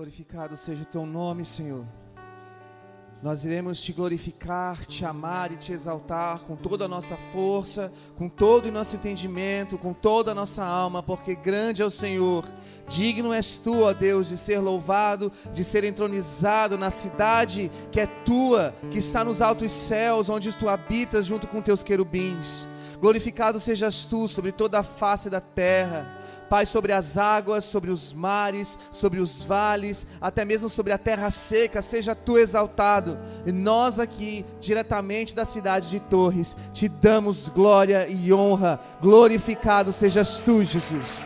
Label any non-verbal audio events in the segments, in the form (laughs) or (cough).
Glorificado seja o teu nome, Senhor. Nós iremos te glorificar, te amar e te exaltar com toda a nossa força, com todo o nosso entendimento, com toda a nossa alma, porque grande é o Senhor. Digno és tu, ó Deus, de ser louvado, de ser entronizado na cidade que é tua, que está nos altos céus, onde tu habitas junto com teus querubins. Glorificado sejas tu sobre toda a face da terra. Pai, sobre as águas, sobre os mares, sobre os vales, até mesmo sobre a terra seca, seja tu exaltado. E nós aqui, diretamente da cidade de Torres, te damos glória e honra. Glorificado sejas tu, Jesus.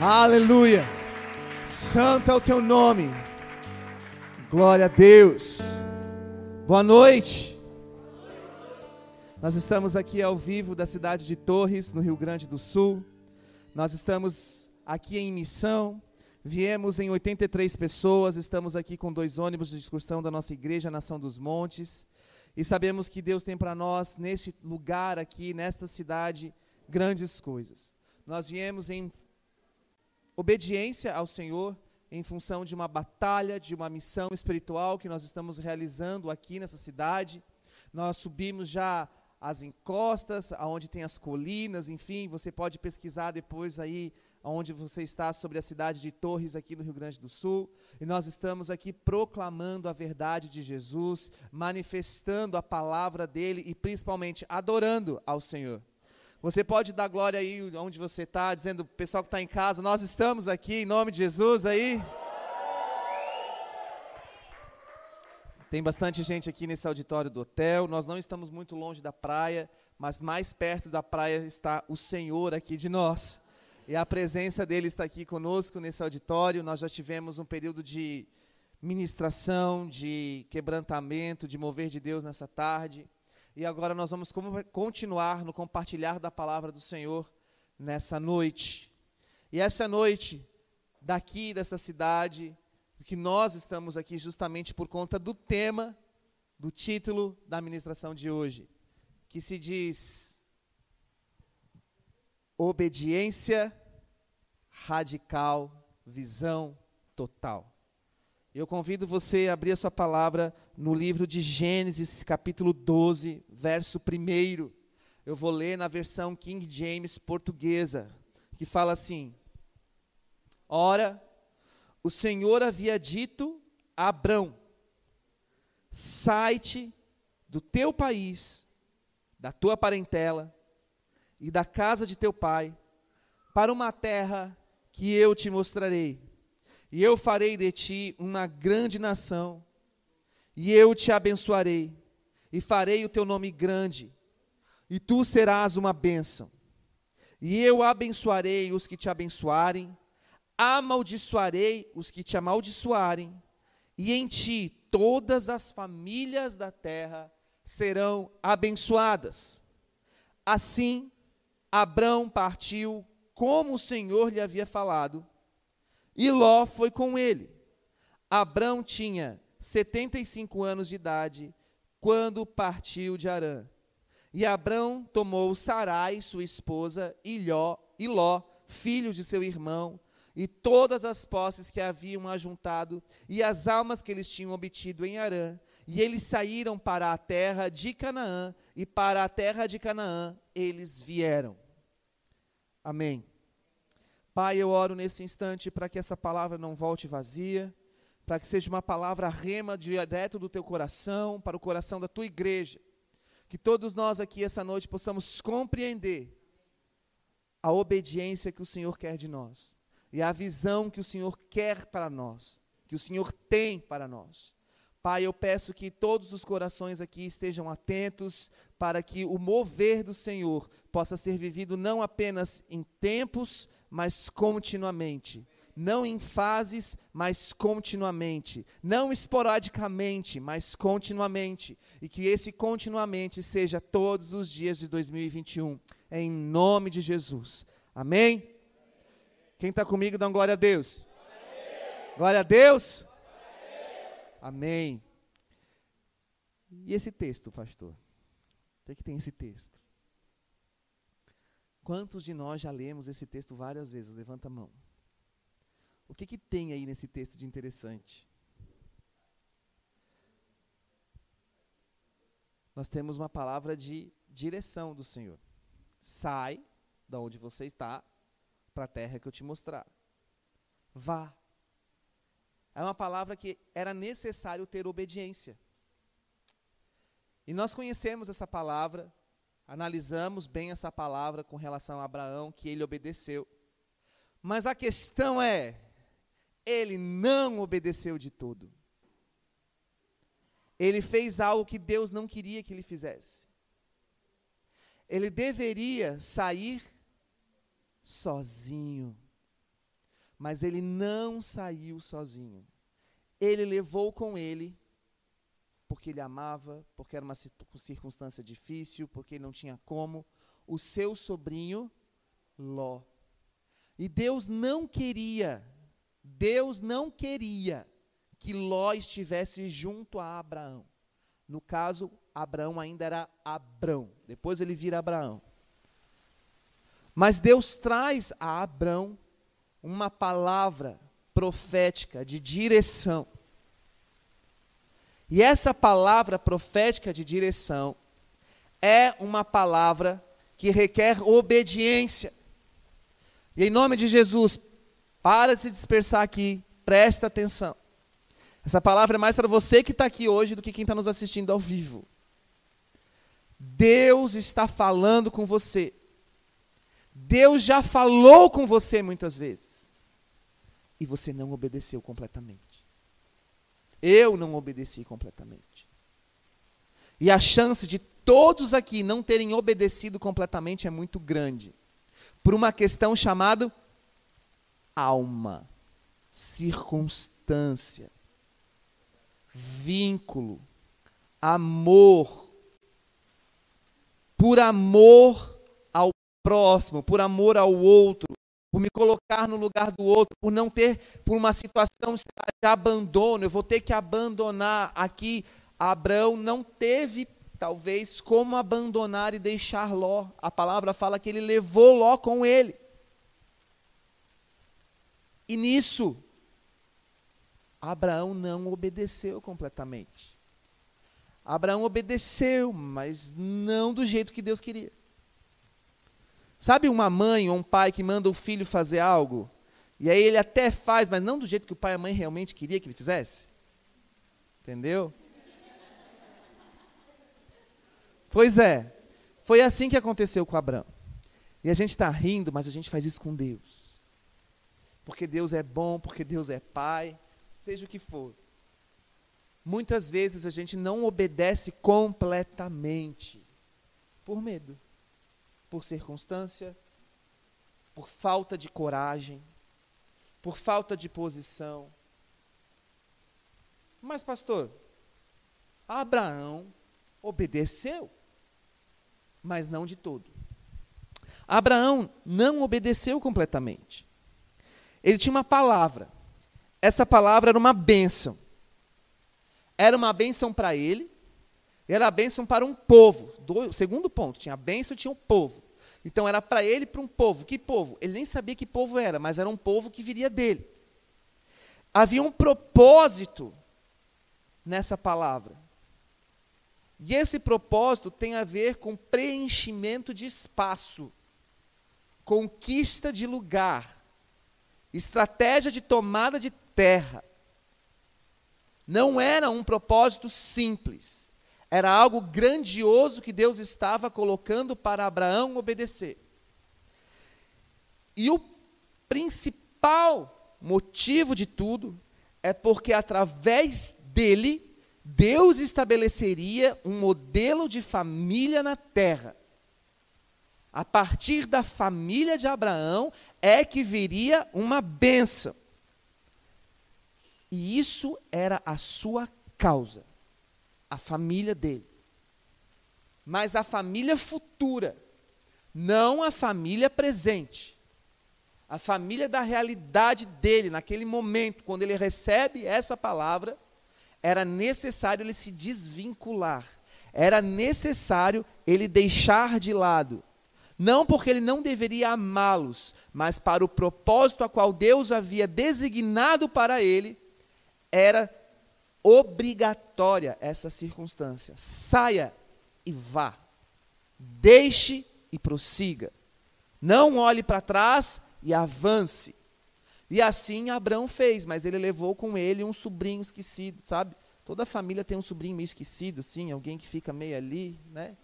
Aleluia. Santo é o teu nome. Glória a Deus. Boa noite. Nós estamos aqui ao vivo da cidade de Torres, no Rio Grande do Sul. Nós estamos aqui em missão, viemos em 83 pessoas, estamos aqui com dois ônibus de excursão da nossa igreja, Nação dos Montes, e sabemos que Deus tem para nós, neste lugar aqui, nesta cidade, grandes coisas. Nós viemos em obediência ao Senhor, em função de uma batalha, de uma missão espiritual que nós estamos realizando aqui nessa cidade. Nós subimos já as encostas, aonde tem as colinas, enfim, você pode pesquisar depois aí onde você está sobre a cidade de Torres aqui no Rio Grande do Sul. E nós estamos aqui proclamando a verdade de Jesus, manifestando a palavra dele e principalmente adorando ao Senhor. Você pode dar glória aí onde você está, dizendo, pessoal que está em casa, nós estamos aqui em nome de Jesus aí. Tem bastante gente aqui nesse auditório do hotel. Nós não estamos muito longe da praia, mas mais perto da praia está o Senhor aqui de nós. E a presença dele está aqui conosco nesse auditório. Nós já tivemos um período de ministração, de quebrantamento, de mover de Deus nessa tarde. E agora nós vamos continuar no compartilhar da palavra do Senhor nessa noite. E essa noite, daqui dessa cidade, que nós estamos aqui justamente por conta do tema, do título da ministração de hoje, que se diz Obediência Radical, Visão Total. Eu convido você a abrir a sua palavra no livro de Gênesis, capítulo 12, verso 1. Eu vou ler na versão King James portuguesa, que fala assim: Ora, o Senhor havia dito a Abrão: sai-te do teu país, da tua parentela e da casa de teu pai, para uma terra que eu te mostrarei. E eu farei de ti uma grande nação, e eu te abençoarei, e farei o teu nome grande, e tu serás uma bênção. E eu abençoarei os que te abençoarem, amaldiçoarei os que te amaldiçoarem, e em ti todas as famílias da terra serão abençoadas. Assim, Abrão partiu como o Senhor lhe havia falado, e Ló foi com ele. Abrão tinha 75 anos de idade quando partiu de Arã. E Abrão tomou Sarai, sua esposa, e Ló, Ló filho de seu irmão, e todas as posses que haviam ajuntado, e as almas que eles tinham obtido em Arã, e eles saíram para a terra de Canaã, e para a terra de Canaã eles vieram. Amém. Pai, eu oro nesse instante para que essa palavra não volte vazia, para que seja uma palavra rema direto do teu coração, para o coração da tua igreja. Que todos nós aqui essa noite possamos compreender a obediência que o Senhor quer de nós e a visão que o Senhor quer para nós, que o Senhor tem para nós. Pai, eu peço que todos os corações aqui estejam atentos para que o mover do Senhor possa ser vivido não apenas em tempos, mas continuamente. Não em fases, mas continuamente. Não esporadicamente, mas continuamente. E que esse continuamente seja todos os dias de 2021. Em nome de Jesus. Amém? Quem está comigo, dá um glória a Deus. Glória a Deus. Amém. E esse texto, pastor? O que tem esse texto? Quantos de nós já lemos esse texto várias vezes? Levanta a mão. O que, que tem aí nesse texto de interessante? Nós temos uma palavra de direção do Senhor. Sai da onde você está para a terra que eu te mostrar. Vá. É uma palavra que era necessário ter obediência. E nós conhecemos essa palavra, analisamos bem essa palavra com relação a Abraão, que ele obedeceu. Mas a questão é, ele não obedeceu de todo. Ele fez algo que Deus não queria que ele fizesse. Ele deveria sair sozinho. Mas ele não saiu sozinho. Ele levou com ele, porque ele amava, porque era uma circunstância difícil, porque ele não tinha como, o seu sobrinho Ló. E Deus não queria Deus não queria que Ló estivesse junto a Abraão. No caso, Abraão ainda era Abrão. Depois ele vira Abraão. Mas Deus traz a Abrão uma palavra profética de direção. E essa palavra profética de direção é uma palavra que requer obediência. E em nome de Jesus, para de se dispersar aqui, presta atenção. Essa palavra é mais para você que está aqui hoje do que quem está nos assistindo ao vivo. Deus está falando com você. Deus já falou com você muitas vezes. E você não obedeceu completamente. Eu não obedeci completamente. E a chance de todos aqui não terem obedecido completamente é muito grande. Por uma questão chamada alma, circunstância, vínculo, amor. Por amor próximo, por amor ao outro, por me colocar no lugar do outro, por não ter, por uma situação de abandono, eu vou ter que abandonar. Aqui, Abraão não teve, talvez, como abandonar e deixar Ló. A palavra fala que ele levou Ló com ele. E nisso, Abraão não obedeceu completamente. Abraão obedeceu, mas não do jeito que Deus queria. Sabe uma mãe ou um pai que manda o filho fazer algo? E aí ele até faz, mas não do jeito que o pai e a mãe realmente queria que ele fizesse? Entendeu? Pois é, foi assim que aconteceu com Abraão. E a gente está rindo, mas a gente faz isso com Deus porque Deus é bom, porque Deus é Pai, seja o que for. Muitas vezes a gente não obedece completamente por medo, por circunstância, por falta de coragem, por falta de posição. Mas, pastor, Abraão obedeceu, mas não de todo. Abraão não obedeceu completamente. Ele tinha uma palavra. Essa palavra era uma bênção. Era uma bênção para ele, era a bênção para um povo. Do, segundo ponto, tinha a bênção tinha o um povo. Então era para ele para um povo. Que povo? Ele nem sabia que povo era, mas era um povo que viria dele. Havia um propósito nessa palavra. E esse propósito tem a ver com preenchimento de espaço, conquista de lugar, estratégia de tomada de terra. Não era um propósito simples. Era algo grandioso que Deus estava colocando para Abraão obedecer. E o principal motivo de tudo é porque através dele, Deus estabeleceria um modelo de família na terra a partir da família de Abraão é que viria uma bênção. E isso era a sua causa, a família dele. Mas a família futura, não a família presente. A família da realidade dele, naquele momento, quando ele recebe essa palavra, era necessário ele se desvincular, era necessário ele deixar de lado Não porque ele não deveria amá-los, mas para o propósito a qual Deus havia designado para ele, era obrigatória essa circunstância. Saia e vá. Deixe e prossiga. Não olhe para trás e avance. E assim Abraão fez, mas ele levou com ele um sobrinho esquecido, sabe? Toda família tem um sobrinho meio esquecido, sim, alguém que fica meio ali, né?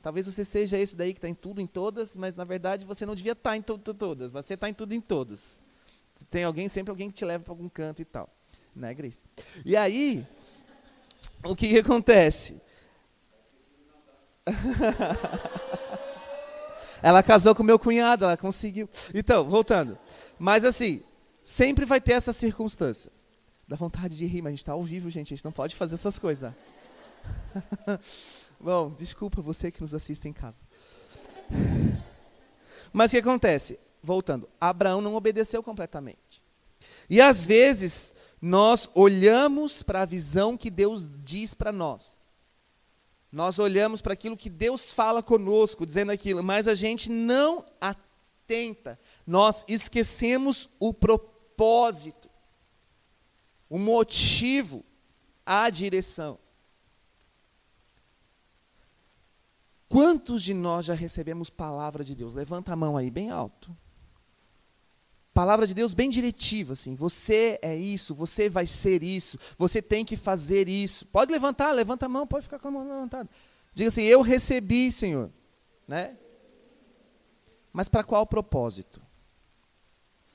Talvez você seja esse daí que está em tudo, em todas, mas na verdade você não devia estar tá em tudo, todas, mas você está em tudo, em todas. Tem alguém, sempre alguém que te leva para algum canto e tal, né, Grace? E aí, o que, que acontece? (laughs) ela casou com meu cunhado, ela conseguiu. Então, voltando. Mas assim, sempre vai ter essa circunstância. Dá vontade de rir, mas a gente está ao vivo, gente. A gente não pode fazer essas coisas. (laughs) Bom, desculpa você que nos assiste em casa. Mas o que acontece? Voltando, Abraão não obedeceu completamente. E às vezes nós olhamos para a visão que Deus diz para nós. Nós olhamos para aquilo que Deus fala conosco, dizendo aquilo, mas a gente não atenta. Nós esquecemos o propósito o motivo, a direção. Quantos de nós já recebemos palavra de Deus? Levanta a mão aí, bem alto. Palavra de Deus bem diretiva, assim. Você é isso, você vai ser isso, você tem que fazer isso. Pode levantar, levanta a mão, pode ficar com a mão levantada. Diga assim: Eu recebi, Senhor. Né? Mas para qual propósito?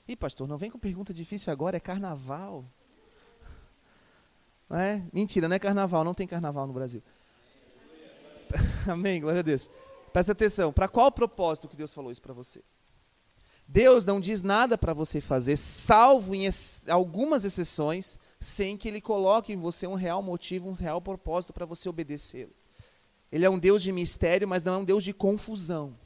Ih, pastor, não vem com pergunta difícil agora, é carnaval. (laughs) É? Mentira, não é carnaval, não tem carnaval no Brasil. (laughs) Amém, glória a Deus. Presta atenção, para qual propósito que Deus falou isso para você? Deus não diz nada para você fazer, salvo em ex algumas exceções, sem que Ele coloque em você um real motivo, um real propósito para você obedecê-lo. Ele é um Deus de mistério, mas não é um Deus de confusão.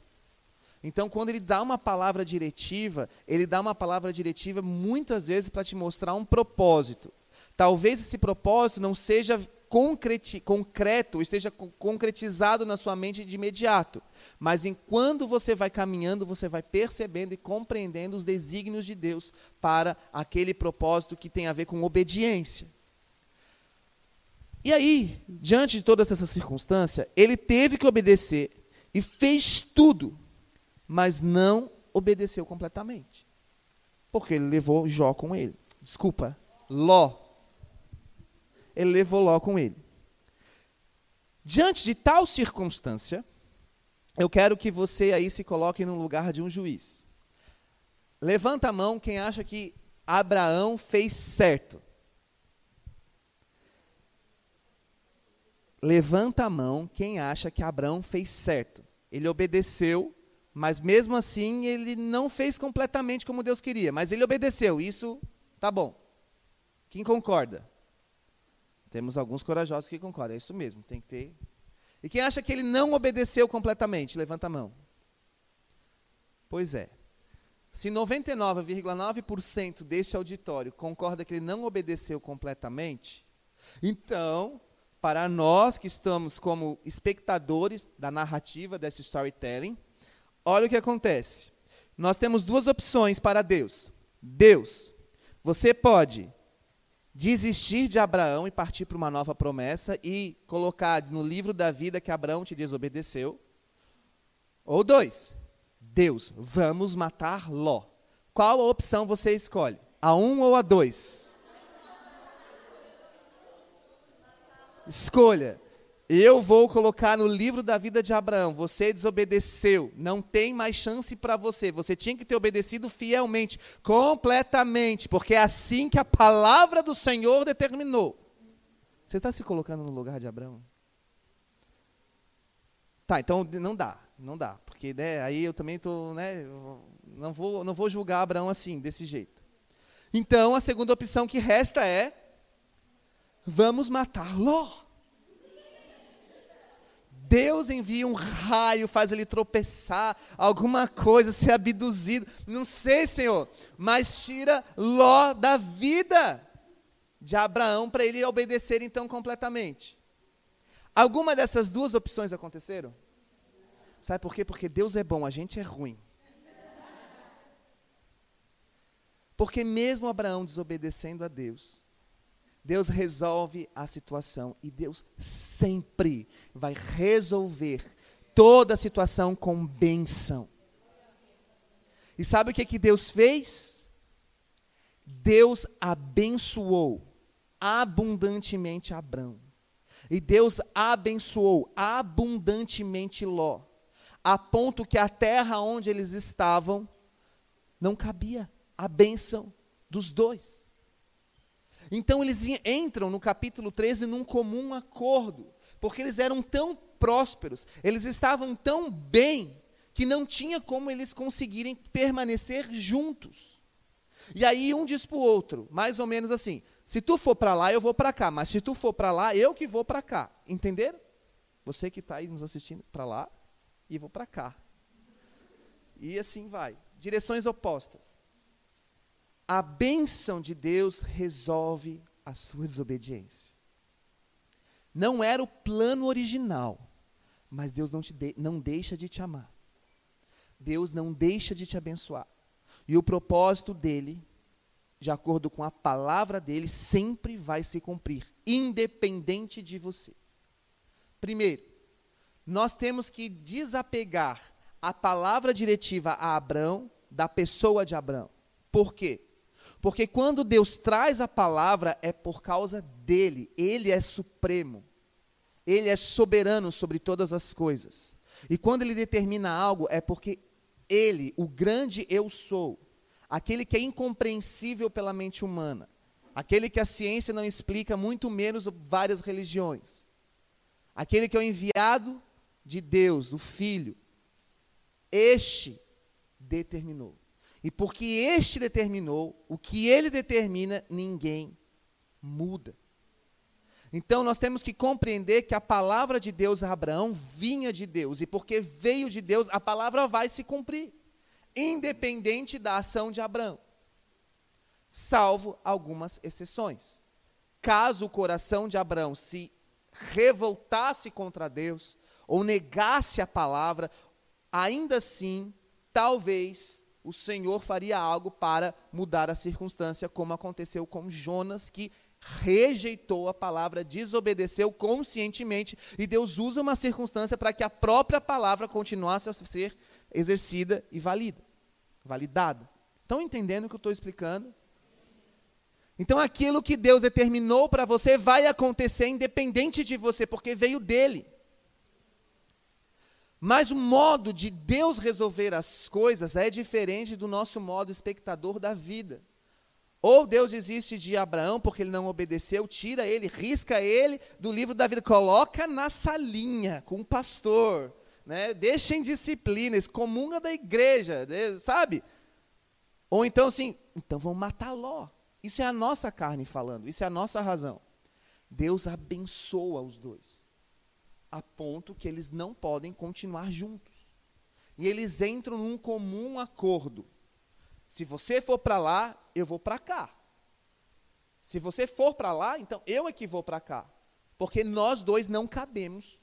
Então, quando Ele dá uma palavra diretiva, Ele dá uma palavra diretiva muitas vezes para te mostrar um propósito. Talvez esse propósito não seja concreto, esteja concretizado na sua mente de imediato. Mas enquanto você vai caminhando, você vai percebendo e compreendendo os desígnios de Deus para aquele propósito que tem a ver com obediência. E aí, diante de toda essa circunstância, ele teve que obedecer e fez tudo, mas não obedeceu completamente. Porque ele levou Jó com ele. Desculpa, Ló ele levou Ló com ele. Diante de tal circunstância, eu quero que você aí se coloque no lugar de um juiz. Levanta a mão quem acha que Abraão fez certo. Levanta a mão quem acha que Abraão fez certo. Ele obedeceu, mas mesmo assim ele não fez completamente como Deus queria, mas ele obedeceu. Isso tá bom. Quem concorda? Temos alguns corajosos que concordam, é isso mesmo, tem que ter. E quem acha que ele não obedeceu completamente, levanta a mão. Pois é. Se 99,9% deste auditório concorda que ele não obedeceu completamente, então, para nós que estamos como espectadores da narrativa desse storytelling, olha o que acontece. Nós temos duas opções para Deus. Deus, você pode desistir de Abraão e partir para uma nova promessa e colocar no livro da vida que Abraão te desobedeceu. Ou dois, Deus, vamos matar Ló. Qual a opção você escolhe? A um ou a dois? Escolha. Eu vou colocar no livro da vida de Abraão. Você desobedeceu. Não tem mais chance para você. Você tinha que ter obedecido fielmente, completamente, porque é assim que a palavra do Senhor determinou. Você está se colocando no lugar de Abraão? Tá, então não dá, não dá, porque né, aí eu também tô, né, não vou, não vou julgar Abraão assim, desse jeito. Então a segunda opção que resta é vamos matar Ló. Deus envia um raio, faz ele tropeçar, alguma coisa, ser abduzido. Não sei, Senhor, mas tira Ló da vida de Abraão para ele obedecer então completamente. Alguma dessas duas opções aconteceram? Sabe por quê? Porque Deus é bom, a gente é ruim. Porque mesmo Abraão desobedecendo a Deus, Deus resolve a situação e Deus sempre vai resolver toda a situação com bênção. E sabe o que, que Deus fez? Deus abençoou abundantemente Abraão. E Deus abençoou abundantemente Ló, a ponto que a terra onde eles estavam não cabia a bênção dos dois. Então eles entram no capítulo 13 num comum acordo, porque eles eram tão prósperos, eles estavam tão bem, que não tinha como eles conseguirem permanecer juntos. E aí um diz para o outro, mais ou menos assim: se tu for para lá, eu vou para cá, mas se tu for para lá, eu que vou para cá. Entenderam? Você que está aí nos assistindo, para lá e vou para cá. E assim vai. Direções opostas a bênção de Deus resolve a sua desobediência. Não era o plano original, mas Deus não, te de, não deixa de te amar. Deus não deixa de te abençoar. E o propósito dele, de acordo com a palavra dele, sempre vai se cumprir, independente de você. Primeiro, nós temos que desapegar a palavra diretiva a Abraão da pessoa de Abraão. Por quê? Porque quando Deus traz a palavra, é por causa dele. Ele é supremo. Ele é soberano sobre todas as coisas. E quando ele determina algo, é porque ele, o grande eu sou, aquele que é incompreensível pela mente humana, aquele que a ciência não explica, muito menos várias religiões, aquele que é o enviado de Deus, o Filho, este determinou. E porque este determinou, o que ele determina, ninguém muda. Então nós temos que compreender que a palavra de Deus a Abraão vinha de Deus, e porque veio de Deus, a palavra vai se cumprir, independente da ação de Abraão, salvo algumas exceções. Caso o coração de Abraão se revoltasse contra Deus, ou negasse a palavra, ainda assim, talvez o Senhor faria algo para mudar a circunstância, como aconteceu com Jonas, que rejeitou a palavra, desobedeceu conscientemente, e Deus usa uma circunstância para que a própria palavra continuasse a ser exercida e valida, validada. Estão entendendo o que eu estou explicando? Então aquilo que Deus determinou para você vai acontecer independente de você, porque veio dele. Mas o modo de Deus resolver as coisas é diferente do nosso modo espectador da vida. Ou Deus existe de Abraão porque ele não obedeceu, tira ele, risca ele do livro da vida, coloca na salinha com o pastor, né? deixa em disciplina, excomunga da igreja, né? sabe? Ou então assim, então vamos matar Ló. Isso é a nossa carne falando, isso é a nossa razão. Deus abençoa os dois a ponto que eles não podem continuar juntos. E eles entram num comum acordo. Se você for para lá, eu vou para cá. Se você for para lá, então eu é que vou para cá. Porque nós dois não cabemos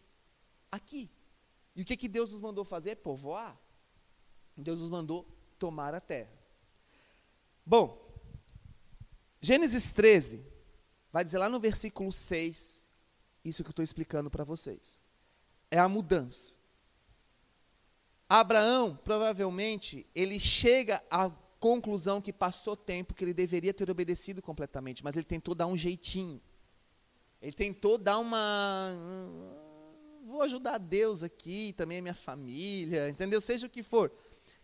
aqui. E o que, que Deus nos mandou fazer? Povoar. Deus nos mandou tomar a terra. Bom, Gênesis 13 vai dizer lá no versículo 6 isso que eu estou explicando para vocês. É a mudança. Abraão, provavelmente, ele chega à conclusão que passou tempo, que ele deveria ter obedecido completamente, mas ele tentou dar um jeitinho. Ele tentou dar uma. Hum, vou ajudar Deus aqui, também a minha família, entendeu? Seja o que for.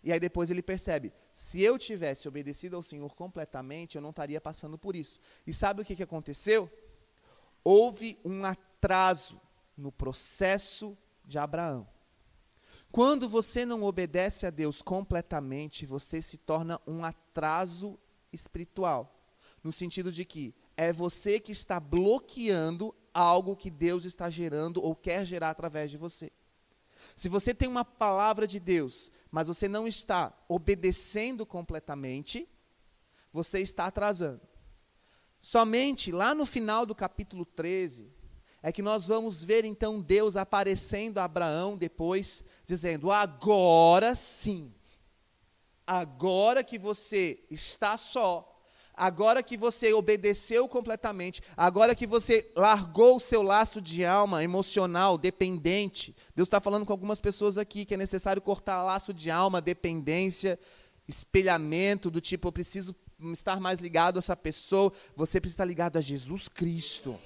E aí depois ele percebe: se eu tivesse obedecido ao Senhor completamente, eu não estaria passando por isso. E sabe o que, que aconteceu? Houve um atraso no processo de Abraão. Quando você não obedece a Deus completamente, você se torna um atraso espiritual. No sentido de que é você que está bloqueando algo que Deus está gerando ou quer gerar através de você. Se você tem uma palavra de Deus, mas você não está obedecendo completamente, você está atrasando. Somente lá no final do capítulo 13, é que nós vamos ver então Deus aparecendo a Abraão depois, dizendo: agora sim, agora que você está só, agora que você obedeceu completamente, agora que você largou o seu laço de alma emocional, dependente, Deus está falando com algumas pessoas aqui que é necessário cortar laço de alma, dependência, espelhamento, do tipo, eu preciso estar mais ligado a essa pessoa, você precisa estar ligado a Jesus Cristo.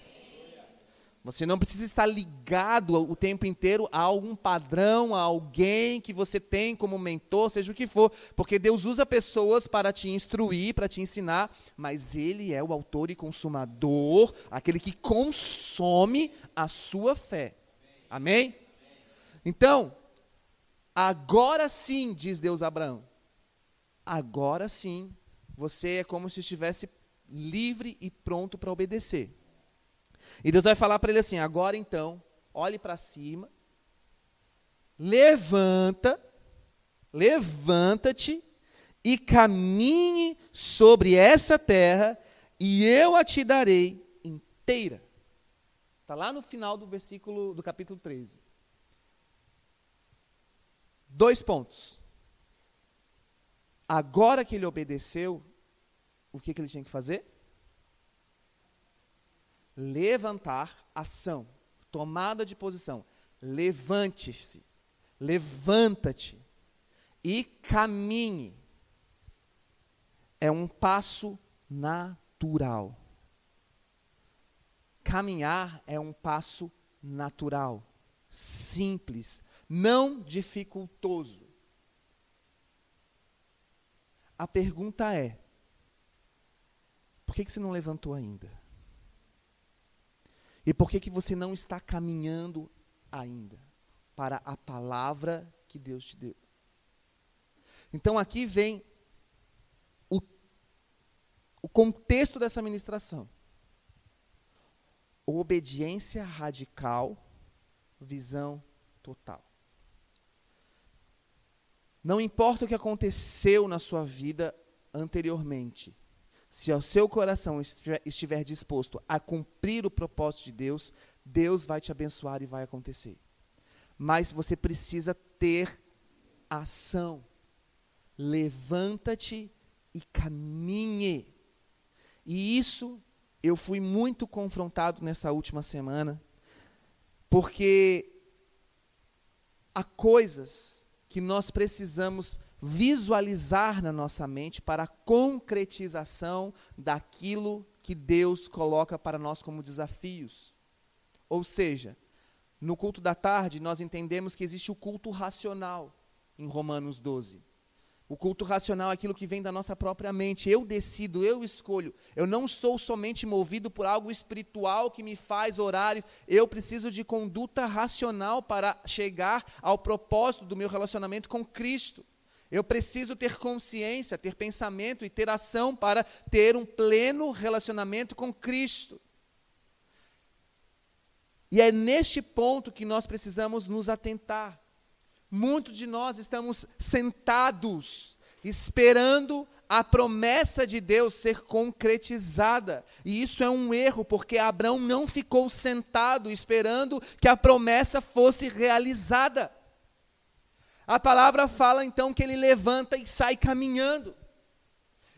Você não precisa estar ligado o tempo inteiro a algum padrão, a alguém que você tem como mentor, seja o que for, porque Deus usa pessoas para te instruir, para te ensinar, mas Ele é o autor e consumador, aquele que consome a sua fé. Amém? Então, agora sim, diz Deus a Abraão, agora sim, você é como se estivesse livre e pronto para obedecer. E Deus vai falar para ele assim: agora então, olhe para cima, levanta, levanta-te e caminhe sobre essa terra, e eu a te darei inteira. Está lá no final do versículo do capítulo 13. Dois pontos. Agora que ele obedeceu, o que, que ele tinha que fazer? Levantar ação, tomada de posição. Levante-se, levanta-te e caminhe. É um passo natural. Caminhar é um passo natural, simples, não dificultoso. A pergunta é: por que, que você não levantou ainda? E por que, que você não está caminhando ainda para a palavra que Deus te deu? Então aqui vem o, o contexto dessa ministração. Obediência radical, visão total. Não importa o que aconteceu na sua vida anteriormente, se o seu coração estiver disposto a cumprir o propósito de Deus, Deus vai te abençoar e vai acontecer. Mas você precisa ter ação. Levanta-te e caminhe. E isso eu fui muito confrontado nessa última semana, porque há coisas que nós precisamos visualizar na nossa mente para a concretização daquilo que Deus coloca para nós como desafios. Ou seja, no culto da tarde, nós entendemos que existe o culto racional, em Romanos 12. O culto racional é aquilo que vem da nossa própria mente. Eu decido, eu escolho. Eu não sou somente movido por algo espiritual que me faz orar. Eu preciso de conduta racional para chegar ao propósito do meu relacionamento com Cristo. Eu preciso ter consciência, ter pensamento e ter ação para ter um pleno relacionamento com Cristo. E é neste ponto que nós precisamos nos atentar. Muitos de nós estamos sentados, esperando a promessa de Deus ser concretizada. E isso é um erro, porque Abraão não ficou sentado esperando que a promessa fosse realizada. A palavra fala então que ele levanta e sai caminhando.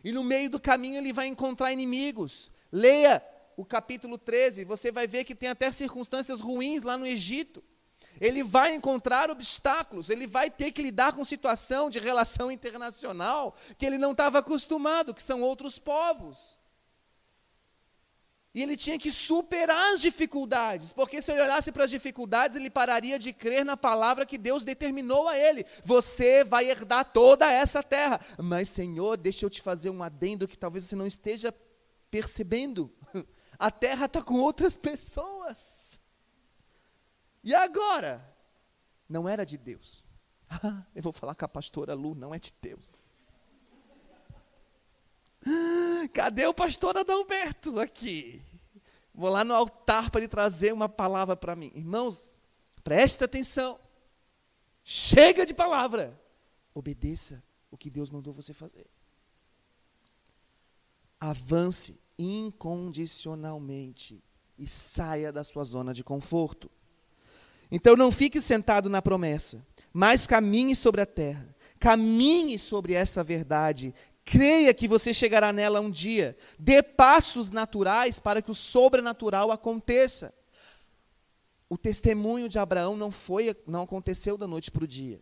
E no meio do caminho ele vai encontrar inimigos. Leia o capítulo 13, você vai ver que tem até circunstâncias ruins lá no Egito. Ele vai encontrar obstáculos, ele vai ter que lidar com situação de relação internacional que ele não estava acostumado, que são outros povos. E ele tinha que superar as dificuldades, porque se ele olhasse para as dificuldades, ele pararia de crer na palavra que Deus determinou a ele: você vai herdar toda essa terra. Mas, Senhor, deixa eu te fazer um adendo que talvez você não esteja percebendo. (laughs) A terra está com outras pessoas. E agora? Não era de Deus. (laughs) Ah, eu vou falar com a pastora Lu, não é de Deus. (laughs) Cadê o pastor Adalberto aqui? Vou lá no altar para ele trazer uma palavra para mim. Irmãos, preste atenção. Chega de palavra. Obedeça o que Deus mandou você fazer. Avance incondicionalmente. e saia da sua zona de conforto. Então não fique sentado na promessa, mas caminhe sobre a terra. Caminhe sobre essa verdade. Creia que você chegará nela um dia. Dê passos naturais para que o sobrenatural aconteça. O testemunho de Abraão não foi, não aconteceu da noite para o dia.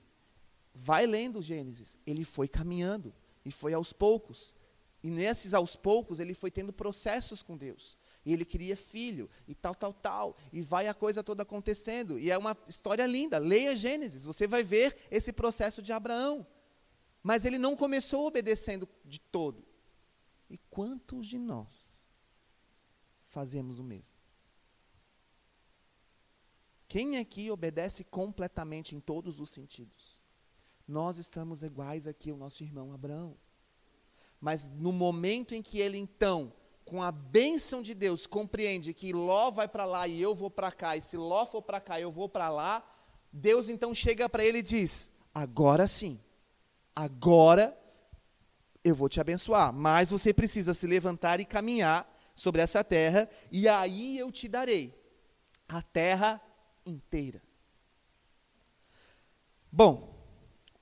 Vai lendo Gênesis. Ele foi caminhando e foi aos poucos. E nesses aos poucos ele foi tendo processos com Deus. E ele queria filho, e tal, tal, tal. E vai a coisa toda acontecendo. E é uma história linda. Leia Gênesis, você vai ver esse processo de Abraão. Mas ele não começou obedecendo de todo. E quantos de nós fazemos o mesmo? Quem aqui obedece completamente em todos os sentidos? Nós estamos iguais aqui ao nosso irmão Abraão. Mas no momento em que ele então com a bênção de Deus, compreende que Ló vai para lá e eu vou para cá, e se Ló for para cá, eu vou para lá, Deus então chega para ele e diz: agora sim, agora eu vou te abençoar, mas você precisa se levantar e caminhar sobre essa terra, e aí eu te darei a terra inteira. Bom,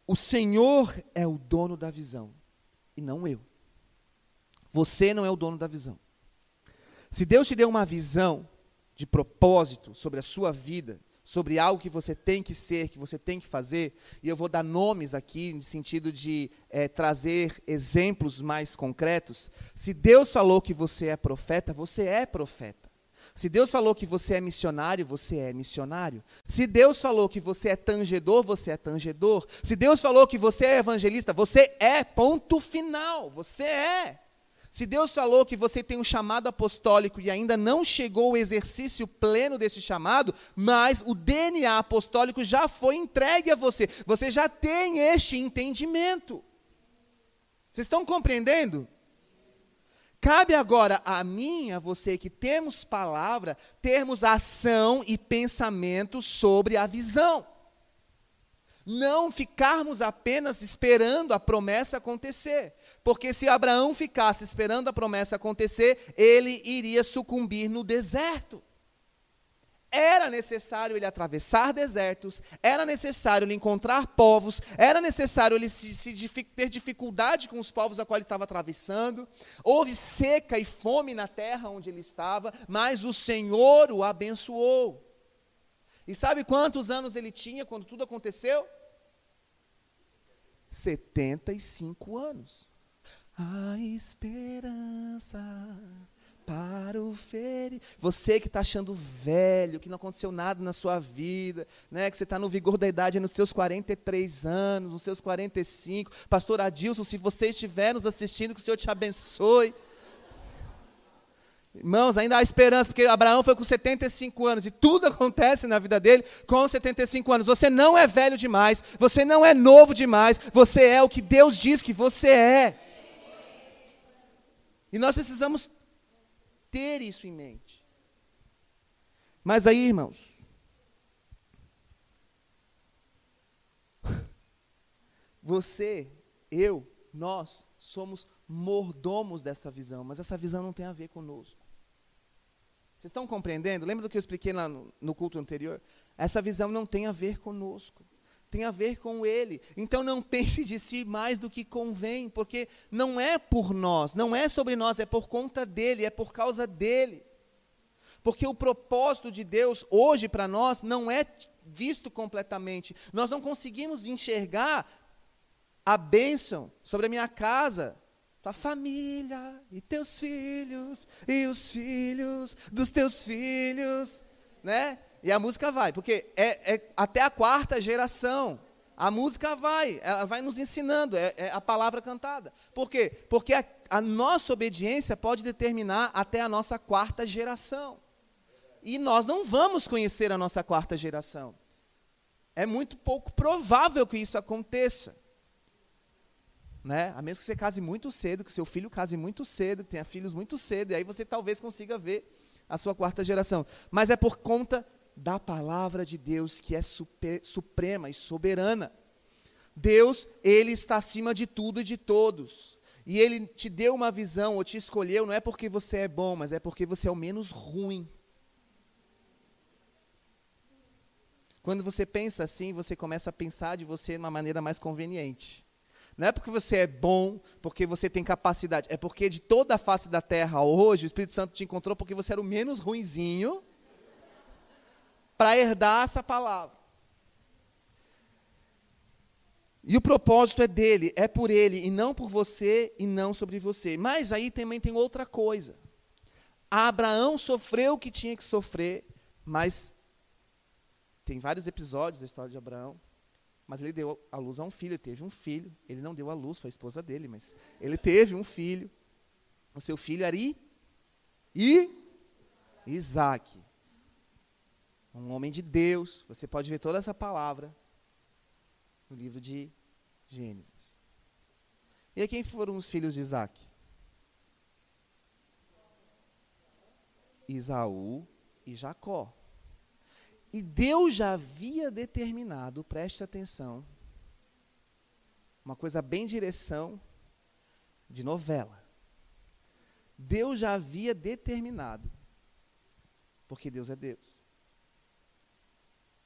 o Senhor é o dono da visão, e não eu. Você não é o dono da visão. Se Deus te deu uma visão de propósito sobre a sua vida, sobre algo que você tem que ser, que você tem que fazer, e eu vou dar nomes aqui, no sentido de é, trazer exemplos mais concretos. Se Deus falou que você é profeta, você é profeta. Se Deus falou que você é missionário, você é missionário. Se Deus falou que você é tangedor, você é tangedor. Se Deus falou que você é evangelista, você é. Ponto final. Você é. Se Deus falou que você tem um chamado apostólico e ainda não chegou o exercício pleno desse chamado, mas o DNA apostólico já foi entregue a você, você já tem este entendimento. Vocês estão compreendendo? Cabe agora a mim, a você que temos palavra, termos ação e pensamento sobre a visão. Não ficarmos apenas esperando a promessa acontecer. Porque se Abraão ficasse esperando a promessa acontecer, ele iria sucumbir no deserto. Era necessário ele atravessar desertos, era necessário ele encontrar povos, era necessário ele se, se, ter dificuldade com os povos a qual ele estava atravessando. Houve seca e fome na terra onde ele estava, mas o Senhor o abençoou. E sabe quantos anos ele tinha quando tudo aconteceu? 75 anos. A esperança para o ferir. Você que está achando velho, que não aconteceu nada na sua vida, né, que você está no vigor da idade nos seus 43 anos, nos seus 45. Pastor Adilson, se você estiver nos assistindo, que o Senhor te abençoe. Irmãos, ainda há esperança, porque Abraão foi com 75 anos e tudo acontece na vida dele com 75 anos. Você não é velho demais, você não é novo demais, você é o que Deus diz que você é. E nós precisamos ter isso em mente. Mas aí, irmãos, (laughs) você, eu, nós somos mordomos dessa visão, mas essa visão não tem a ver conosco. Vocês estão compreendendo? Lembra do que eu expliquei lá no, no culto anterior? Essa visão não tem a ver conosco tem a ver com Ele. Então não pense de si mais do que convém, porque não é por nós, não é sobre nós, é por conta dEle, é por causa dEle. Porque o propósito de Deus hoje para nós não é visto completamente. Nós não conseguimos enxergar a bênção sobre a minha casa, tua família e teus filhos e os filhos dos teus filhos, né? E a música vai, porque é, é até a quarta geração. A música vai, ela vai nos ensinando, é, é a palavra cantada. Por quê? Porque a, a nossa obediência pode determinar até a nossa quarta geração. E nós não vamos conhecer a nossa quarta geração. É muito pouco provável que isso aconteça né? A menos que você case muito cedo, que seu filho case muito cedo, que tenha filhos muito cedo, e aí você talvez consiga ver a sua quarta geração. Mas é por conta da palavra de Deus que é super, suprema e soberana. Deus, ele está acima de tudo e de todos. E ele te deu uma visão ou te escolheu não é porque você é bom, mas é porque você é o menos ruim. Quando você pensa assim, você começa a pensar de você de uma maneira mais conveniente. Não é porque você é bom, porque você tem capacidade. É porque de toda a face da terra hoje, o Espírito Santo te encontrou porque você era o menos ruinzinho para herdar essa palavra. E o propósito é dele, é por ele, e não por você e não sobre você. Mas aí também tem outra coisa. Abraão sofreu o que tinha que sofrer, mas tem vários episódios da história de Abraão, mas ele deu a luz a um filho, ele teve um filho. Ele não deu a luz, foi a esposa dele, mas ele teve um filho. O seu filho era I, I Isaac. Um homem de Deus. Você pode ver toda essa palavra no livro de Gênesis. E quem foram os filhos de Isaac? Isaú e Jacó. E Deus já havia determinado, preste atenção, uma coisa bem direção de novela. Deus já havia determinado, porque Deus é Deus,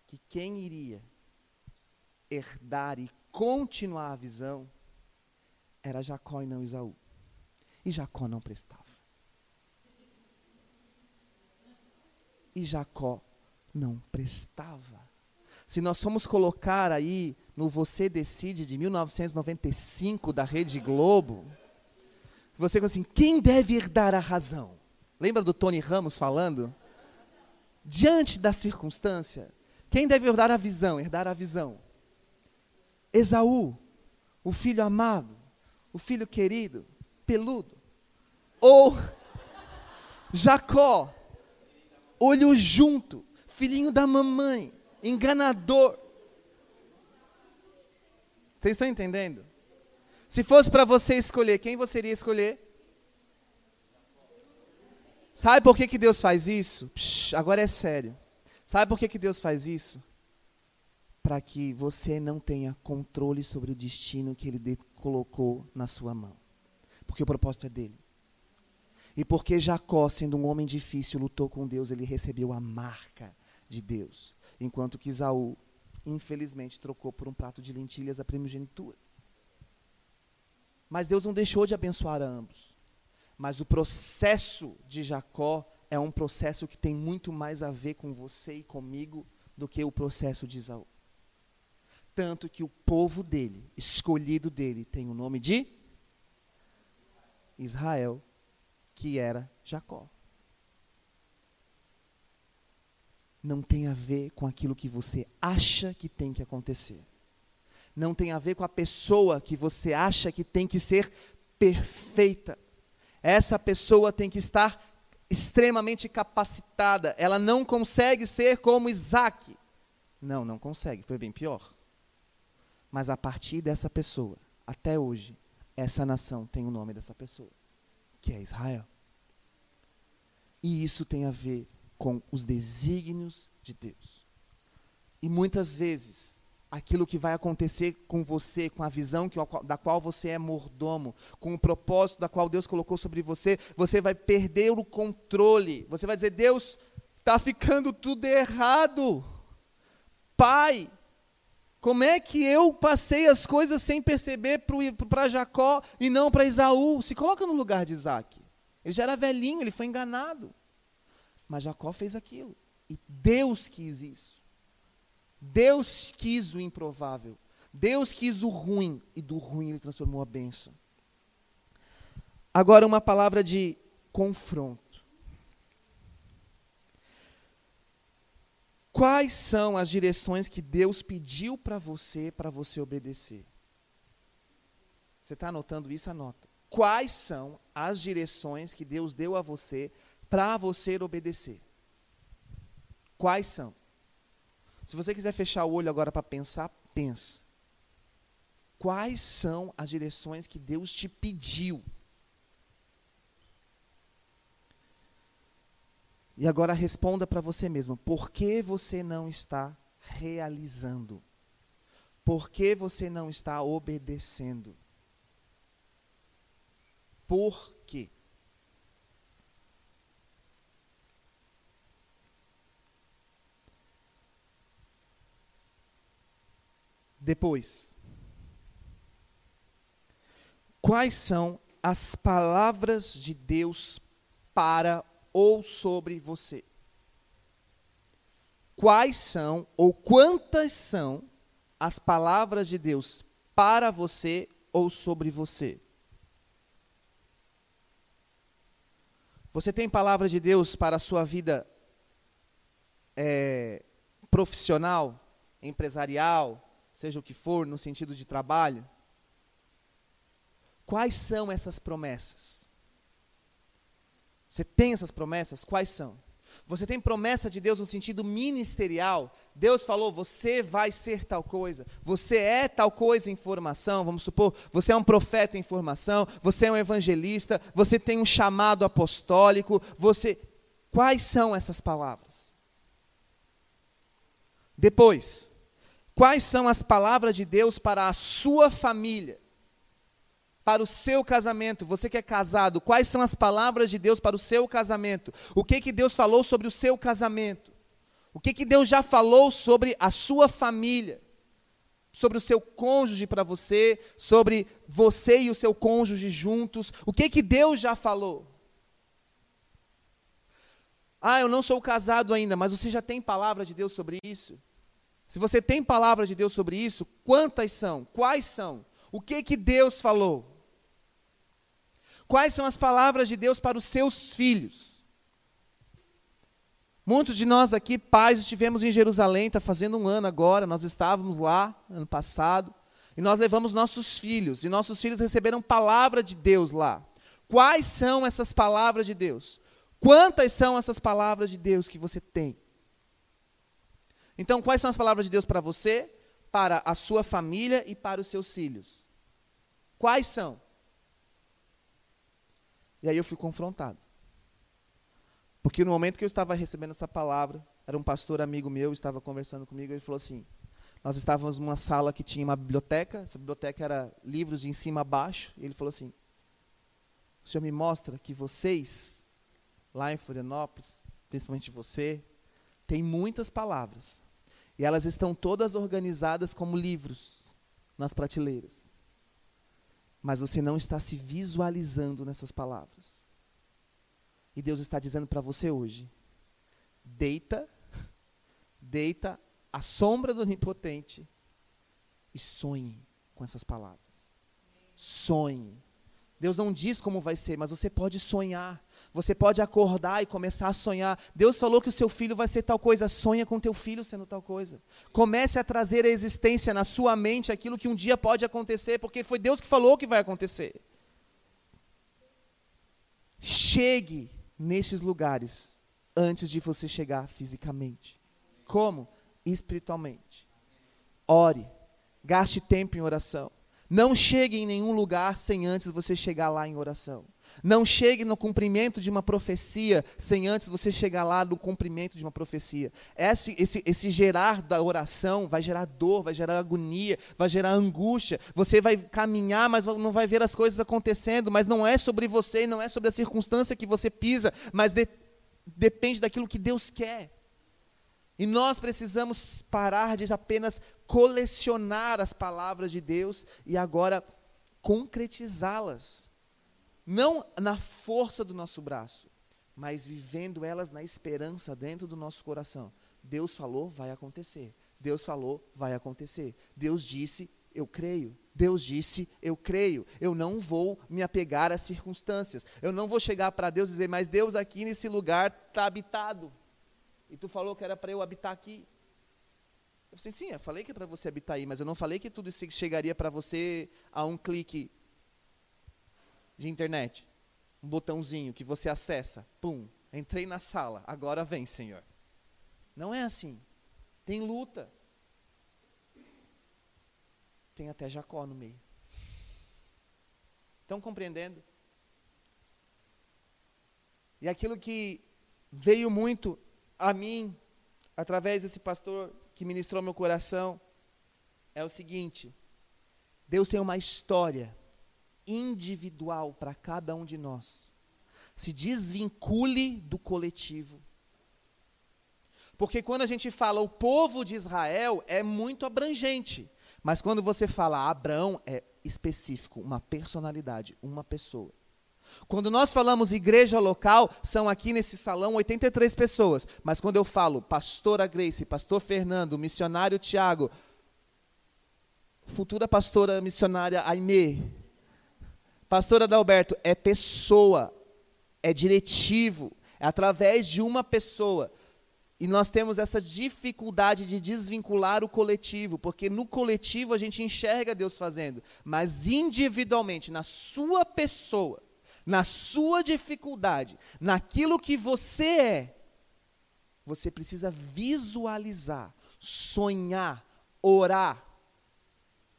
que quem iria herdar e continuar a visão era Jacó e não Isaú. E Jacó não prestava. E Jacó não prestava. Se nós formos colocar aí no Você Decide de 1995 da Rede Globo, você assim, quem deve herdar a razão? Lembra do Tony Ramos falando? Diante da circunstância, quem deve herdar a visão? Herdar a visão. Esaú, o filho amado, o filho querido, peludo. Ou Jacó, olho junto, filhinho da mamãe, enganador. Vocês estão entendendo? Se fosse para você escolher, quem você iria escolher? Sabe por que, que Deus faz isso? Psh, agora é sério. Sabe por que, que Deus faz isso? Para que você não tenha controle sobre o destino que Ele colocou na sua mão. Porque o propósito é dele. E porque Jacó, sendo um homem difícil, lutou com Deus, ele recebeu a marca de Deus. Enquanto que Isaú, infelizmente, trocou por um prato de lentilhas a primogenitura. Mas Deus não deixou de abençoar ambos. Mas o processo de Jacó é um processo que tem muito mais a ver com você e comigo do que o processo de Isaú. Tanto que o povo dele, escolhido dele, tem o nome de Israel, que era Jacó. não tem a ver com aquilo que você acha que tem que acontecer. Não tem a ver com a pessoa que você acha que tem que ser perfeita. Essa pessoa tem que estar extremamente capacitada. Ela não consegue ser como Isaac. Não, não consegue. Foi bem pior. Mas a partir dessa pessoa, até hoje, essa nação tem o nome dessa pessoa, que é Israel. E isso tem a ver com os desígnios de Deus. E muitas vezes, aquilo que vai acontecer com você, com a visão que, da qual você é mordomo, com o propósito da qual Deus colocou sobre você, você vai perder o controle. Você vai dizer: Deus, está ficando tudo errado. Pai, como é que eu passei as coisas sem perceber para Jacó e não para Isaú? Se coloca no lugar de Isaac. Ele já era velhinho, ele foi enganado. Mas Jacó fez aquilo. E Deus quis isso. Deus quis o improvável. Deus quis o ruim. E do ruim ele transformou a bênção. Agora, uma palavra de confronto. Quais são as direções que Deus pediu para você, para você obedecer? Você está anotando isso? Anota. Quais são as direções que Deus deu a você para você obedecer. Quais são? Se você quiser fechar o olho agora para pensar, pensa. Quais são as direções que Deus te pediu? E agora responda para você mesmo: por que você não está realizando? Por que você não está obedecendo? Por quê? Depois, quais são as palavras de Deus para ou sobre você? Quais são ou quantas são as palavras de Deus para você ou sobre você? Você tem palavra de Deus para a sua vida é, profissional, empresarial, seja o que for, no sentido de trabalho? Quais são essas promessas? Você tem essas promessas? Quais são? Você tem promessa de Deus no sentido ministerial. Deus falou: você vai ser tal coisa. Você é tal coisa em formação. Vamos supor, você é um profeta em formação. Você é um evangelista. Você tem um chamado apostólico. Você. Quais são essas palavras? Depois, quais são as palavras de Deus para a sua família? para o seu casamento. Você que é casado, quais são as palavras de Deus para o seu casamento? O que que Deus falou sobre o seu casamento? O que que Deus já falou sobre a sua família? Sobre o seu cônjuge para você, sobre você e o seu cônjuge juntos? O que que Deus já falou? Ah, eu não sou casado ainda, mas você já tem palavra de Deus sobre isso? Se você tem palavra de Deus sobre isso, quantas são? Quais são? O que que Deus falou? Quais são as palavras de Deus para os seus filhos? Muitos de nós aqui, pais, estivemos em Jerusalém, está fazendo um ano agora, nós estávamos lá, ano passado, e nós levamos nossos filhos, e nossos filhos receberam palavra de Deus lá. Quais são essas palavras de Deus? Quantas são essas palavras de Deus que você tem? Então, quais são as palavras de Deus para você, para a sua família e para os seus filhos? Quais são? E aí eu fui confrontado. Porque no momento que eu estava recebendo essa palavra, era um pastor amigo meu, estava conversando comigo, ele falou assim: Nós estávamos numa sala que tinha uma biblioteca, essa biblioteca era livros de em cima a baixo, e ele falou assim: O senhor me mostra que vocês, lá em Florianópolis, principalmente você, tem muitas palavras, e elas estão todas organizadas como livros nas prateleiras mas você não está se visualizando nessas palavras. E Deus está dizendo para você hoje: deita, (laughs) deita à sombra do Onipotente e sonhe com essas palavras. Sonhe. Deus não diz como vai ser, mas você pode sonhar. Você pode acordar e começar a sonhar. Deus falou que o seu filho vai ser tal coisa, sonha com teu filho sendo tal coisa. Comece a trazer à existência na sua mente aquilo que um dia pode acontecer, porque foi Deus que falou que vai acontecer. Chegue nesses lugares antes de você chegar fisicamente. Como? Espiritualmente. Ore. Gaste tempo em oração. Não chegue em nenhum lugar sem antes você chegar lá em oração. Não chegue no cumprimento de uma profecia sem antes você chegar lá no cumprimento de uma profecia. Esse, esse, esse gerar da oração vai gerar dor, vai gerar agonia, vai gerar angústia. Você vai caminhar, mas não vai ver as coisas acontecendo. Mas não é sobre você, não é sobre a circunstância que você pisa, mas de, depende daquilo que Deus quer. E nós precisamos parar de apenas colecionar as palavras de Deus e agora concretizá-las. Não na força do nosso braço, mas vivendo elas na esperança dentro do nosso coração. Deus falou, vai acontecer. Deus falou, vai acontecer. Deus disse, eu creio. Deus disse, eu creio. Eu não vou me apegar às circunstâncias. Eu não vou chegar para Deus e dizer, mas Deus aqui nesse lugar está habitado. E tu falou que era para eu habitar aqui. Eu falei, sim, eu falei que é para você habitar aí, mas eu não falei que tudo isso chegaria para você a um clique de internet. Um botãozinho que você acessa. Pum, entrei na sala, agora vem, Senhor. Não é assim. Tem luta. Tem até Jacó no meio. Estão compreendendo? E aquilo que veio muito a mim, através desse pastor que ministrou meu coração, é o seguinte: Deus tem uma história individual para cada um de nós. Se desvincule do coletivo. Porque quando a gente fala o povo de Israel, é muito abrangente. Mas quando você fala Abraão, é específico, uma personalidade, uma pessoa. Quando nós falamos igreja local, são aqui nesse salão 83 pessoas. Mas quando eu falo pastora Grace, pastor Fernando, missionário Tiago, futura pastora missionária Aimee, pastora Adalberto, é pessoa, é diretivo, é através de uma pessoa. E nós temos essa dificuldade de desvincular o coletivo, porque no coletivo a gente enxerga Deus fazendo, mas individualmente, na sua pessoa, na sua dificuldade, naquilo que você é, você precisa visualizar, sonhar, orar,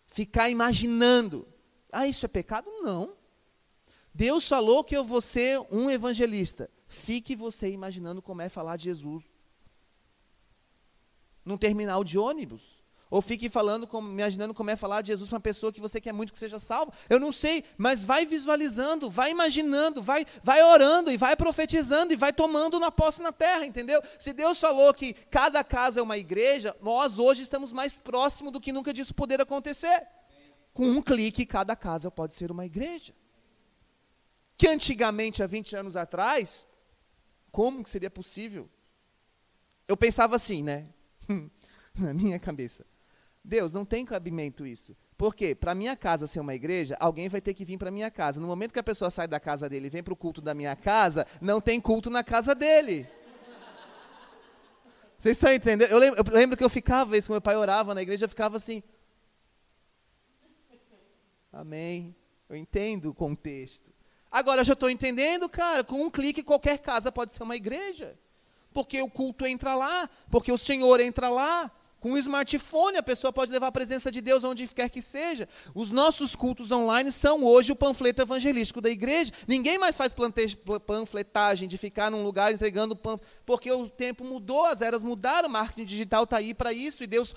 ficar imaginando. Ah, isso é pecado? Não. Deus falou que eu vou ser um evangelista. Fique você imaginando como é falar de Jesus num terminal de ônibus. Ou fique falando, como, imaginando como é falar de Jesus para uma pessoa que você quer muito que seja salva. Eu não sei, mas vai visualizando, vai imaginando, vai, vai orando e vai profetizando e vai tomando na posse na terra, entendeu? Se Deus falou que cada casa é uma igreja, nós hoje estamos mais próximos do que nunca disso poder acontecer. Com um clique, cada casa pode ser uma igreja. Que antigamente, há 20 anos atrás, como que seria possível? Eu pensava assim, né? (laughs) na minha cabeça. Deus, não tem cabimento isso. Por quê? Para minha casa ser uma igreja, alguém vai ter que vir para minha casa. No momento que a pessoa sai da casa dele e vem para o culto da minha casa, não tem culto na casa dele. Vocês estão entendendo? Eu lembro, eu lembro que eu ficava, isso, meu pai orava na igreja, eu ficava assim. Amém. Eu entendo o contexto. Agora eu já estou entendendo, cara, com um clique qualquer casa pode ser uma igreja. Porque o culto entra lá, porque o Senhor entra lá. Com o smartphone, a pessoa pode levar a presença de Deus onde quer que seja. Os nossos cultos online são hoje o panfleto evangelístico da igreja. Ninguém mais faz panfletagem de ficar num lugar entregando panfleto, porque o tempo mudou, as eras mudaram, o marketing digital está aí para isso, e Deus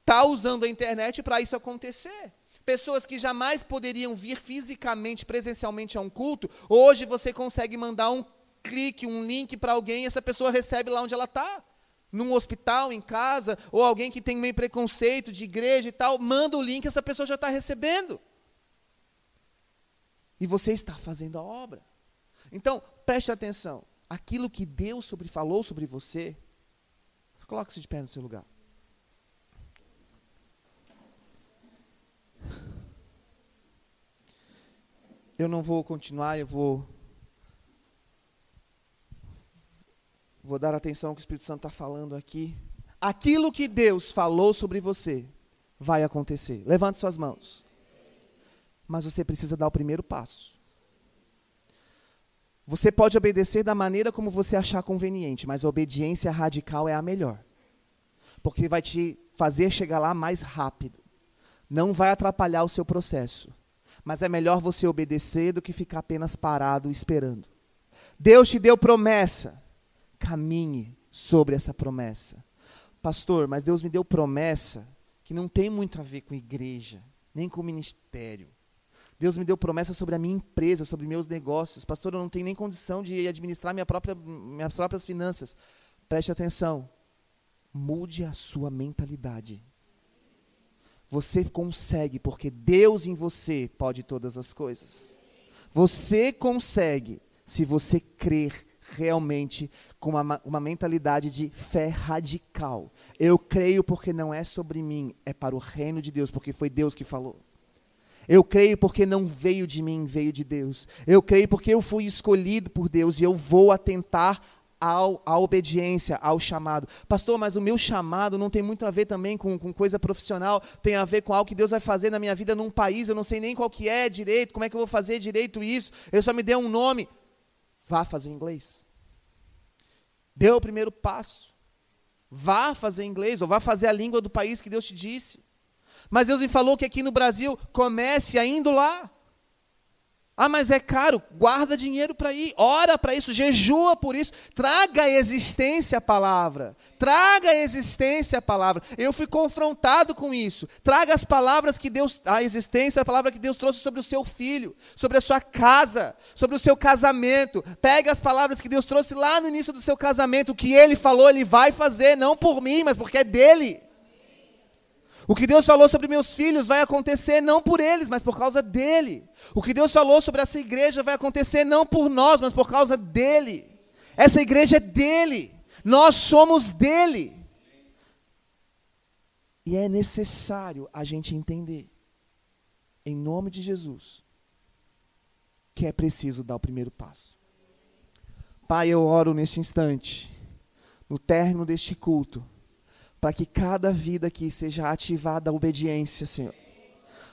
está usando a internet para isso acontecer. Pessoas que jamais poderiam vir fisicamente, presencialmente a um culto, hoje você consegue mandar um clique, um link para alguém, e essa pessoa recebe lá onde ela está num hospital, em casa, ou alguém que tem meio preconceito de igreja e tal, manda o link, essa pessoa já está recebendo. E você está fazendo a obra. Então, preste atenção. Aquilo que Deus sobre, falou sobre você, coloque-se de pé no seu lugar. Eu não vou continuar, eu vou Vou dar atenção ao que o Espírito Santo está falando aqui. Aquilo que Deus falou sobre você vai acontecer. Levante suas mãos. Mas você precisa dar o primeiro passo. Você pode obedecer da maneira como você achar conveniente, mas a obediência radical é a melhor. Porque vai te fazer chegar lá mais rápido. Não vai atrapalhar o seu processo. Mas é melhor você obedecer do que ficar apenas parado esperando. Deus te deu promessa caminhe sobre essa promessa. Pastor, mas Deus me deu promessa que não tem muito a ver com igreja, nem com ministério. Deus me deu promessa sobre a minha empresa, sobre meus negócios. Pastor, eu não tenho nem condição de administrar minha própria, minhas próprias finanças. Preste atenção. Mude a sua mentalidade. Você consegue, porque Deus em você pode todas as coisas. Você consegue, se você crer realmente com uma, uma mentalidade de fé radical. Eu creio porque não é sobre mim, é para o reino de Deus, porque foi Deus que falou. Eu creio porque não veio de mim, veio de Deus. Eu creio porque eu fui escolhido por Deus e eu vou atentar ao, à obediência, ao chamado. Pastor, mas o meu chamado não tem muito a ver também com, com coisa profissional, tem a ver com algo que Deus vai fazer na minha vida num país, eu não sei nem qual que é direito, como é que eu vou fazer direito isso, ele só me deu um nome. Vá fazer inglês. Dê o primeiro passo. Vá fazer inglês, ou vá fazer a língua do país que Deus te disse. Mas Deus me falou que aqui no Brasil comece indo lá. Ah, mas é caro. Guarda dinheiro para ir. Ora para isso. Jejua por isso. Traga a existência a palavra. Traga a existência a palavra. Eu fui confrontado com isso. Traga as palavras que Deus. A existência, a palavra que Deus trouxe sobre o seu filho. Sobre a sua casa. Sobre o seu casamento. Pega as palavras que Deus trouxe lá no início do seu casamento. O que ele falou, ele vai fazer. Não por mim, mas porque é dele. O que Deus falou sobre meus filhos vai acontecer não por eles, mas por causa dele. O que Deus falou sobre essa igreja vai acontecer não por nós, mas por causa dele. Essa igreja é dele. Nós somos dele. E é necessário a gente entender, em nome de Jesus, que é preciso dar o primeiro passo. Pai, eu oro neste instante, no término deste culto, para que cada vida aqui seja ativada a obediência, Senhor.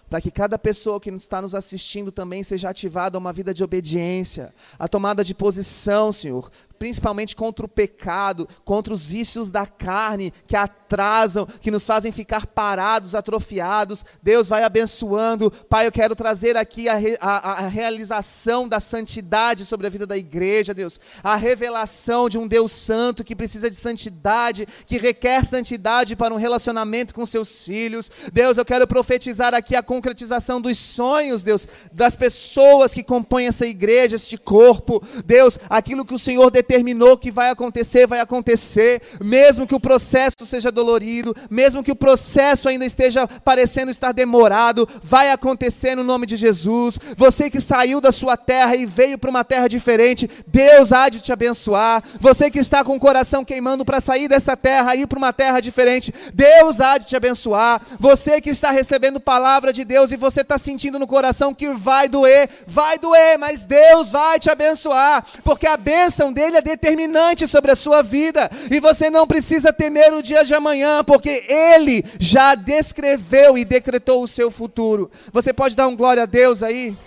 Para que cada pessoa que está nos assistindo também seja ativada a uma vida de obediência, a tomada de posição, Senhor, principalmente contra o pecado, contra os vícios da carne que atrasam, que nos fazem ficar parados, atrofiados. Deus vai abençoando. Pai, eu quero trazer aqui a, a, a realização da santidade sobre a vida da igreja, Deus. A revelação de um Deus santo que precisa de santidade, que requer santidade para um relacionamento com seus filhos. Deus, eu quero profetizar aqui a concretização dos sonhos, Deus, das pessoas que compõem essa igreja, este corpo. Deus, aquilo que o Senhor determinou que vai acontecer, vai acontecer, mesmo que o processo seja dolorido, mesmo que o processo ainda esteja parecendo estar demorado, vai acontecer no nome de Jesus. Você que saiu da sua terra e veio para uma terra diferente, Deus há de te abençoar. Você que está com o coração queimando para sair dessa terra e ir para uma terra diferente, Deus há de te abençoar. Você que está recebendo palavra de Deus e você está sentindo no coração que vai doer, vai doer, mas Deus vai te abençoar, porque a bênção dele é determinante sobre a sua vida. E você não precisa temer o dia de amanhã, porque Ele já descreveu e decretou o seu futuro. Você pode dar um glória a Deus aí?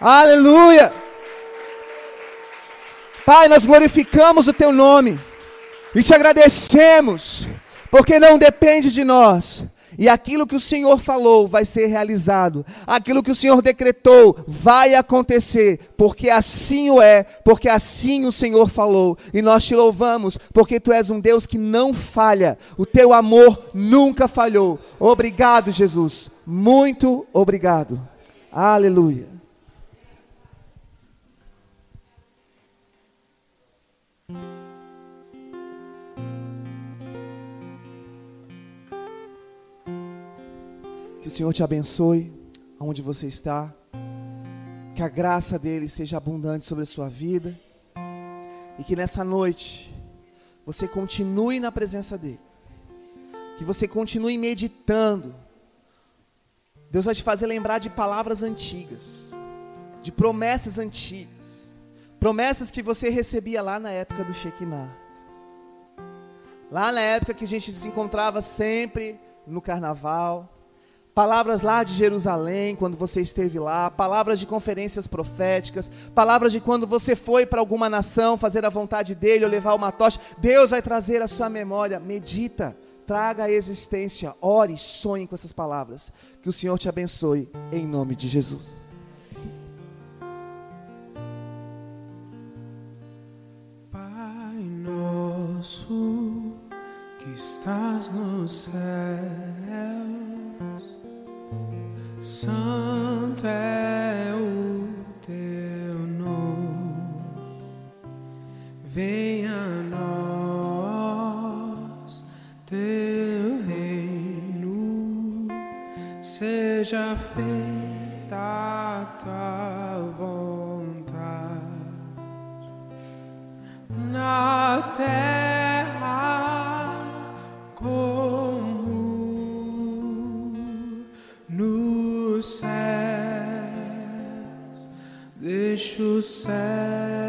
Aleluia! Pai, nós glorificamos o Teu nome e te agradecemos, porque não depende de nós e aquilo que o Senhor falou vai ser realizado. Aquilo que o Senhor decretou vai acontecer, porque assim o é, porque assim o Senhor falou. E nós te louvamos, porque tu és um Deus que não falha. O teu amor nunca falhou. Obrigado, Jesus. Muito obrigado. Aleluia. Que o Senhor te abençoe aonde você está. Que a graça dele seja abundante sobre a sua vida. E que nessa noite você continue na presença dele. Que você continue meditando. Deus vai te fazer lembrar de palavras antigas, de promessas antigas. Promessas que você recebia lá na época do Shekinah. Lá na época que a gente se encontrava sempre no carnaval palavras lá de Jerusalém, quando você esteve lá, palavras de conferências proféticas, palavras de quando você foi para alguma nação fazer a vontade dele ou levar uma tocha. Deus vai trazer a sua memória. Medita, traga a existência, ore, sonhe com essas palavras. Que o Senhor te abençoe, em nome de Jesus. Pai nosso que estás no céu Santo é o teu nome, venha a nós teu reino, seja feita a tua vontade na terra. Deixa o céu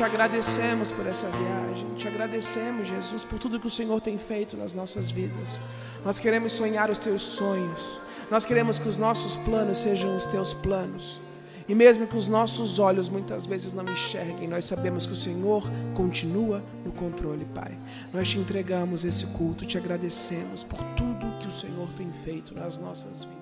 te agradecemos por essa viagem, te agradecemos, Jesus, por tudo que o Senhor tem feito nas nossas vidas. Nós queremos sonhar os teus sonhos, nós queremos que os nossos planos sejam os teus planos. E mesmo que os nossos olhos muitas vezes não enxerguem, nós sabemos que o Senhor continua no controle, Pai. Nós te entregamos esse culto, te agradecemos por tudo que o Senhor tem feito nas nossas vidas.